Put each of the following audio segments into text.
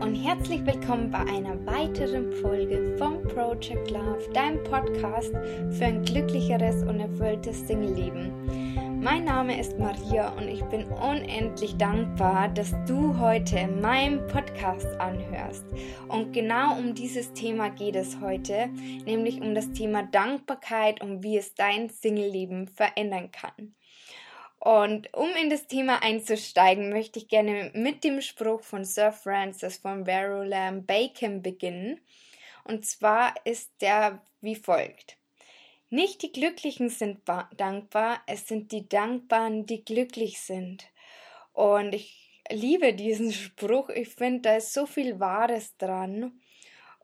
und herzlich willkommen bei einer weiteren Folge vom Project Love, deinem Podcast für ein glücklicheres und erfülltes Single-Leben. Mein Name ist Maria und ich bin unendlich dankbar, dass du heute meinen Podcast anhörst. Und genau um dieses Thema geht es heute, nämlich um das Thema Dankbarkeit und wie es dein Single-Leben verändern kann. Und um in das Thema einzusteigen, möchte ich gerne mit dem Spruch von Sir Francis von Verulam Bacon beginnen. Und zwar ist der wie folgt. Nicht die Glücklichen sind dankbar, es sind die Dankbaren, die glücklich sind. Und ich liebe diesen Spruch. Ich finde, da ist so viel Wahres dran.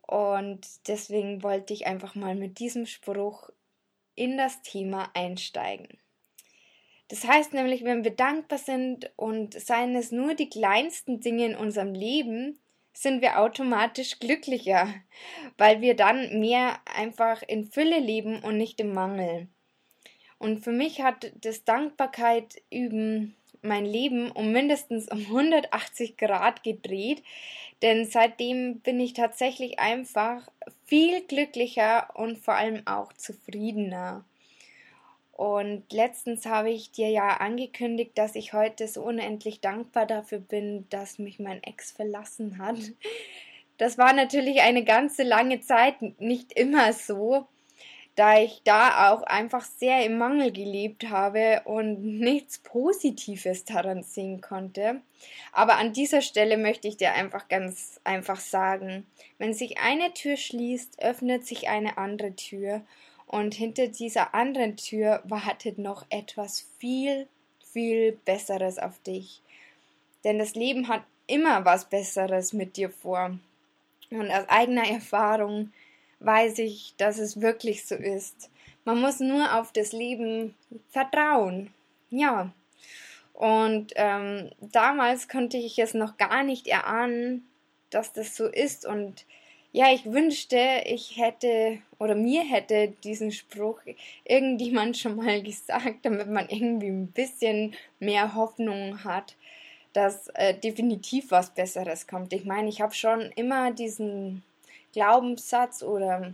Und deswegen wollte ich einfach mal mit diesem Spruch in das Thema einsteigen. Das heißt nämlich, wenn wir dankbar sind und seien es nur die kleinsten Dinge in unserem Leben, sind wir automatisch glücklicher, weil wir dann mehr einfach in Fülle leben und nicht im Mangel. Und für mich hat das Dankbarkeit üben mein Leben um mindestens um 180 Grad gedreht, denn seitdem bin ich tatsächlich einfach viel glücklicher und vor allem auch zufriedener. Und letztens habe ich dir ja angekündigt, dass ich heute so unendlich dankbar dafür bin, dass mich mein Ex verlassen hat. Das war natürlich eine ganze lange Zeit nicht immer so, da ich da auch einfach sehr im Mangel gelebt habe und nichts Positives daran sehen konnte. Aber an dieser Stelle möchte ich dir einfach ganz einfach sagen, wenn sich eine Tür schließt, öffnet sich eine andere Tür und hinter dieser anderen Tür wartet noch etwas viel, viel Besseres auf dich. Denn das Leben hat immer was Besseres mit dir vor. Und aus eigener Erfahrung weiß ich, dass es wirklich so ist. Man muss nur auf das Leben vertrauen. Ja. Und ähm, damals konnte ich es noch gar nicht erahnen, dass das so ist. Und ja, ich wünschte, ich hätte oder mir hätte diesen Spruch irgendjemand schon mal gesagt, damit man irgendwie ein bisschen mehr Hoffnung hat, dass äh, definitiv was Besseres kommt. Ich meine, ich habe schon immer diesen Glaubenssatz oder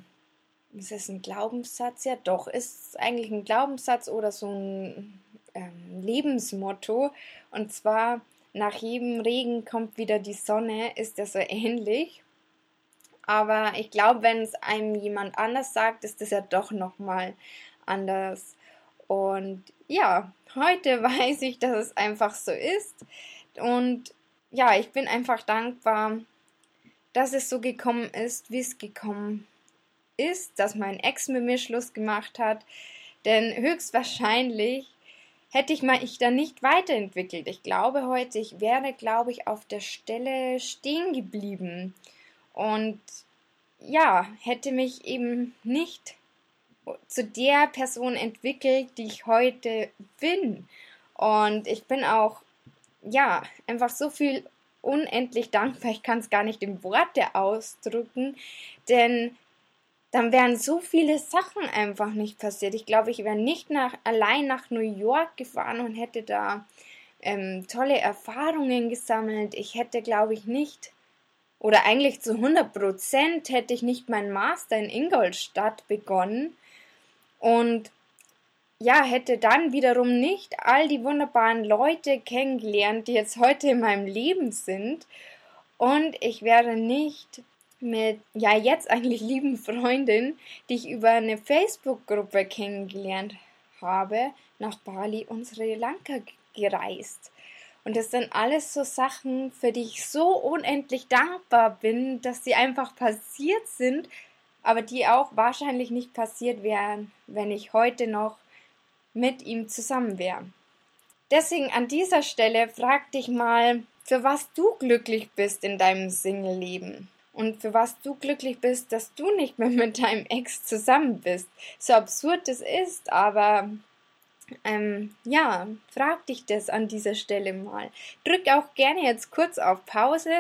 ist es ein Glaubenssatz? Ja, doch, ist es eigentlich ein Glaubenssatz oder so ein ähm, Lebensmotto. Und zwar, nach jedem Regen kommt wieder die Sonne, ist das so ähnlich. Aber ich glaube, wenn es einem jemand anders sagt, ist es ja doch nochmal anders. Und ja, heute weiß ich, dass es einfach so ist. Und ja, ich bin einfach dankbar, dass es so gekommen ist, wie es gekommen ist, dass mein Ex mit mir Schluss gemacht hat. Denn höchstwahrscheinlich hätte ich mich dann nicht weiterentwickelt. Ich glaube heute, ich wäre, glaube ich, auf der Stelle stehen geblieben und ja, hätte mich eben nicht zu der Person entwickelt, die ich heute bin. Und ich bin auch, ja, einfach so viel unendlich dankbar. Ich kann es gar nicht in Worte ausdrücken, denn dann wären so viele Sachen einfach nicht passiert. Ich glaube, ich wäre nicht nach, allein nach New York gefahren und hätte da ähm, tolle Erfahrungen gesammelt. Ich hätte, glaube ich, nicht oder eigentlich zu 100 Prozent hätte ich nicht meinen Master in Ingolstadt begonnen und ja, hätte dann wiederum nicht all die wunderbaren Leute kennengelernt, die jetzt heute in meinem Leben sind und ich wäre nicht mit, ja, jetzt eigentlich lieben Freundin, die ich über eine Facebook-Gruppe kennengelernt habe, nach Bali und Sri Lanka gereist. Und das sind alles so Sachen, für die ich so unendlich dankbar bin, dass sie einfach passiert sind, aber die auch wahrscheinlich nicht passiert wären, wenn ich heute noch mit ihm zusammen wäre. Deswegen an dieser Stelle frag dich mal, für was du glücklich bist in deinem Single-Leben. Und für was du glücklich bist, dass du nicht mehr mit deinem Ex zusammen bist. So absurd es ist, aber ähm, ja, frag dich das an dieser Stelle mal. Drück auch gerne jetzt kurz auf Pause,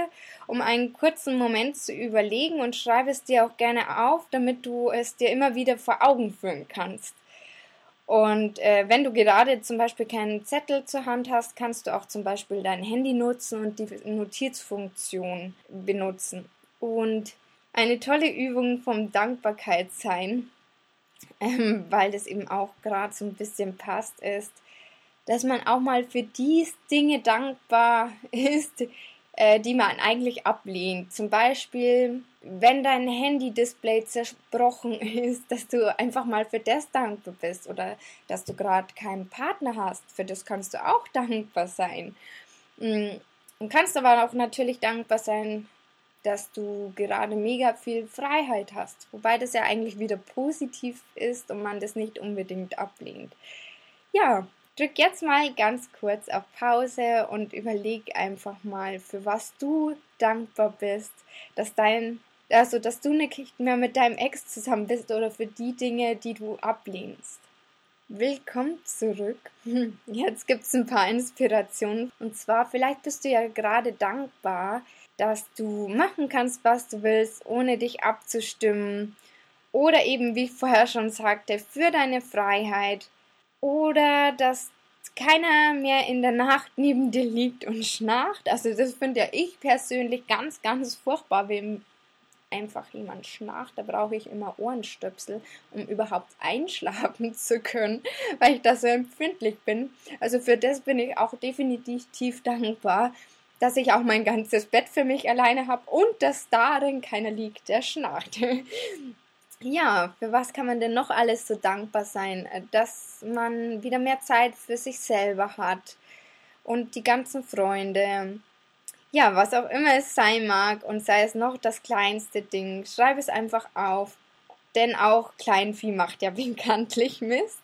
um einen kurzen Moment zu überlegen und schreibe es dir auch gerne auf, damit du es dir immer wieder vor Augen führen kannst. Und äh, wenn du gerade zum Beispiel keinen Zettel zur Hand hast, kannst du auch zum Beispiel dein Handy nutzen und die Notizfunktion benutzen. Und eine tolle Übung vom Dankbarkeitssein, ähm, weil das eben auch gerade so ein bisschen passt, ist, dass man auch mal für die Dinge dankbar ist, äh, die man eigentlich ablehnt. Zum Beispiel, wenn dein Handy-Display zersprochen ist, dass du einfach mal für das dankbar bist oder dass du gerade keinen Partner hast, für das kannst du auch dankbar sein. Mm, und kannst aber auch natürlich dankbar sein, dass du gerade mega viel Freiheit hast, wobei das ja eigentlich wieder positiv ist und man das nicht unbedingt ablehnt. Ja, Drück jetzt mal ganz kurz auf Pause und überleg einfach mal, für was du dankbar bist, dass dein, also dass du nicht mehr mit deinem Ex zusammen bist oder für die Dinge, die du ablehnst. Willkommen zurück. Jetzt gibt es ein paar Inspirationen. Und zwar, vielleicht bist du ja gerade dankbar, dass du machen kannst, was du willst, ohne dich abzustimmen. Oder eben, wie ich vorher schon sagte, für deine Freiheit, oder dass keiner mehr in der Nacht neben dir liegt und schnarcht. Also das finde ja ich persönlich ganz, ganz furchtbar, wenn einfach jemand schnarcht. Da brauche ich immer Ohrenstöpsel, um überhaupt einschlafen zu können, weil ich da so empfindlich bin. Also für das bin ich auch definitiv dankbar, dass ich auch mein ganzes Bett für mich alleine habe und dass darin keiner liegt, der schnarcht. Ja, für was kann man denn noch alles so dankbar sein? Dass man wieder mehr Zeit für sich selber hat und die ganzen Freunde. Ja, was auch immer es sein mag und sei es noch das kleinste Ding, schreib es einfach auf. Denn auch Kleinvieh macht ja bekanntlich Mist.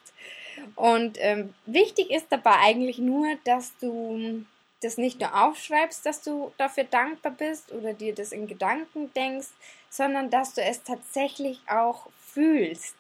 Und ähm, wichtig ist dabei eigentlich nur, dass du das nicht nur aufschreibst, dass du dafür dankbar bist oder dir das in Gedanken denkst, sondern dass du es tatsächlich auch fühlst.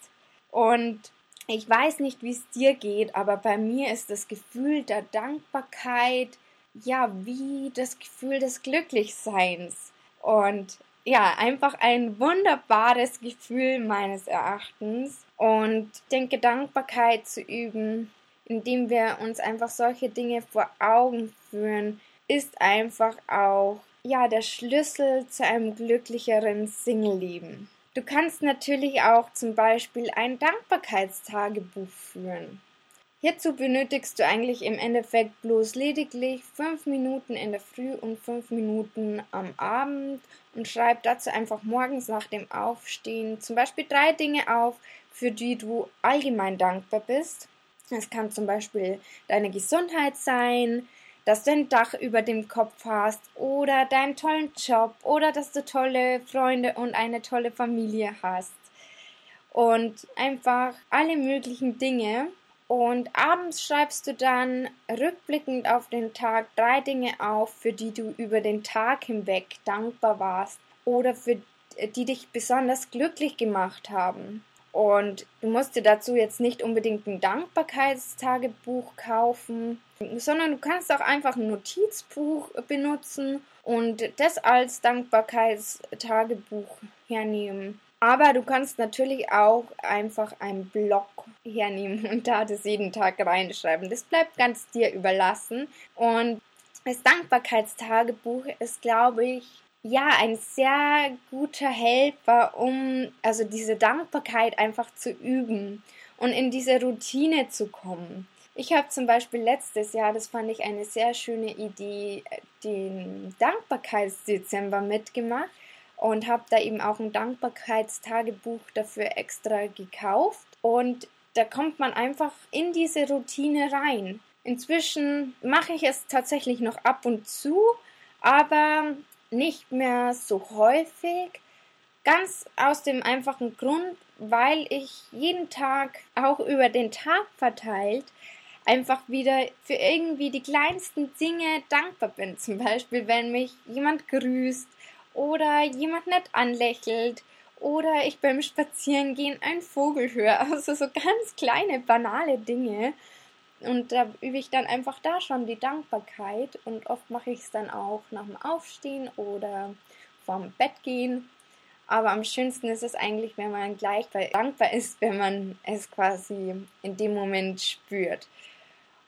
Und ich weiß nicht, wie es dir geht, aber bei mir ist das Gefühl der Dankbarkeit ja wie das Gefühl des Glücklichseins. Und ja, einfach ein wunderbares Gefühl meines Erachtens. Und denke, Dankbarkeit zu üben, indem wir uns einfach solche Dinge vor Augen führen, ist einfach auch ja der Schlüssel zu einem glücklicheren Singleleben. Du kannst natürlich auch zum Beispiel ein Dankbarkeitstagebuch führen. Hierzu benötigst du eigentlich im Endeffekt bloß lediglich fünf Minuten in der Früh und fünf Minuten am Abend und schreib dazu einfach morgens nach dem Aufstehen zum Beispiel drei Dinge auf, für die du allgemein dankbar bist. Es kann zum Beispiel deine Gesundheit sein, dass du ein Dach über dem Kopf hast oder deinen tollen Job oder dass du tolle Freunde und eine tolle Familie hast. Und einfach alle möglichen Dinge. Und abends schreibst du dann rückblickend auf den Tag drei Dinge auf, für die du über den Tag hinweg dankbar warst oder für die dich besonders glücklich gemacht haben. Und du musst dir dazu jetzt nicht unbedingt ein Dankbarkeitstagebuch kaufen, sondern du kannst auch einfach ein Notizbuch benutzen und das als Dankbarkeitstagebuch hernehmen. Aber du kannst natürlich auch einfach einen Blog hernehmen und da das jeden Tag reinschreiben. Das bleibt ganz dir überlassen. Und das Dankbarkeitstagebuch ist, glaube ich, ja, ein sehr guter Helfer, um also diese Dankbarkeit einfach zu üben und in diese Routine zu kommen. Ich habe zum Beispiel letztes Jahr, das fand ich eine sehr schöne Idee, den Dankbarkeitsdezember mitgemacht und habe da eben auch ein Dankbarkeitstagebuch dafür extra gekauft. Und da kommt man einfach in diese Routine rein. Inzwischen mache ich es tatsächlich noch ab und zu, aber nicht mehr so häufig. Ganz aus dem einfachen Grund, weil ich jeden Tag, auch über den Tag verteilt, einfach wieder für irgendwie die kleinsten Dinge dankbar bin. Zum Beispiel, wenn mich jemand grüßt oder jemand nett anlächelt oder ich beim Spazierengehen einen Vogel höre. Also so ganz kleine, banale Dinge. Und da übe ich dann einfach da schon die Dankbarkeit und oft mache ich es dann auch nach dem Aufstehen oder vorm Bett gehen. Aber am schönsten ist es eigentlich, wenn man gleich dankbar ist, wenn man es quasi in dem Moment spürt.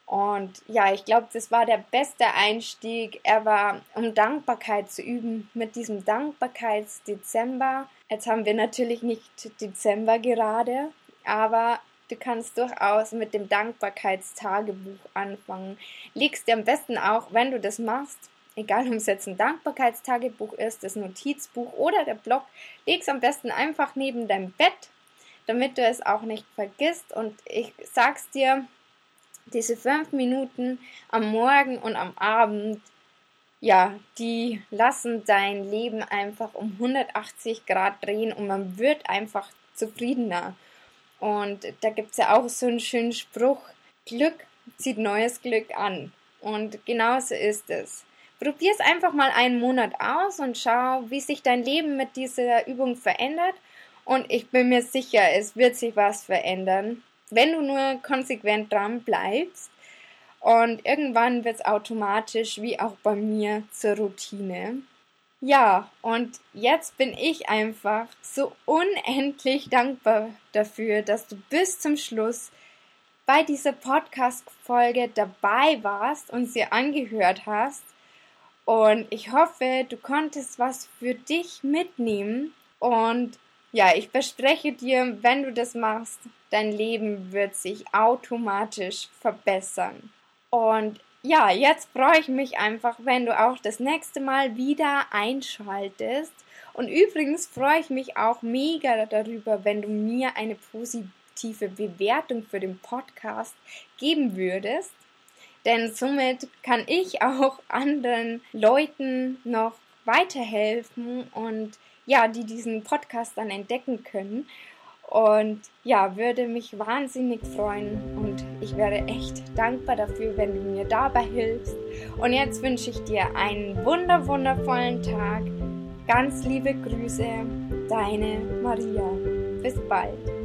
Und ja, ich glaube, das war der beste Einstieg ever, um Dankbarkeit zu üben mit diesem Dankbarkeitsdezember. Jetzt haben wir natürlich nicht Dezember gerade, aber du kannst durchaus mit dem Dankbarkeitstagebuch anfangen. Legst dir am besten auch, wenn du das machst, egal ob es jetzt ein Dankbarkeitstagebuch ist, das Notizbuch oder der Blog, leg's am besten einfach neben deinem Bett, damit du es auch nicht vergisst. Und ich sag's dir, diese fünf Minuten am Morgen und am Abend, ja, die lassen dein Leben einfach um 180 Grad drehen und man wird einfach zufriedener. Und da gibt es ja auch so einen schönen Spruch, Glück zieht neues Glück an. Und genauso ist es. Probier es einfach mal einen Monat aus und schau, wie sich dein Leben mit dieser Übung verändert. Und ich bin mir sicher, es wird sich was verändern wenn du nur konsequent dran bleibst. Und irgendwann wird es automatisch, wie auch bei mir, zur Routine. Ja, und jetzt bin ich einfach so unendlich dankbar dafür, dass du bis zum Schluss bei dieser Podcast-Folge dabei warst und sie angehört hast. Und ich hoffe, du konntest was für dich mitnehmen. Und ja, ich verspreche dir, wenn du das machst, dein Leben wird sich automatisch verbessern. Und ja, jetzt freue ich mich einfach, wenn du auch das nächste Mal wieder einschaltest. Und übrigens freue ich mich auch mega darüber, wenn du mir eine positive Bewertung für den Podcast geben würdest. Denn somit kann ich auch anderen Leuten noch weiterhelfen und ja, die diesen Podcast dann entdecken können. Und ja, würde mich wahnsinnig freuen und ich wäre echt dankbar dafür, wenn du mir dabei hilfst. Und jetzt wünsche ich dir einen wunder wundervollen Tag. Ganz liebe Grüße, deine Maria. Bis bald.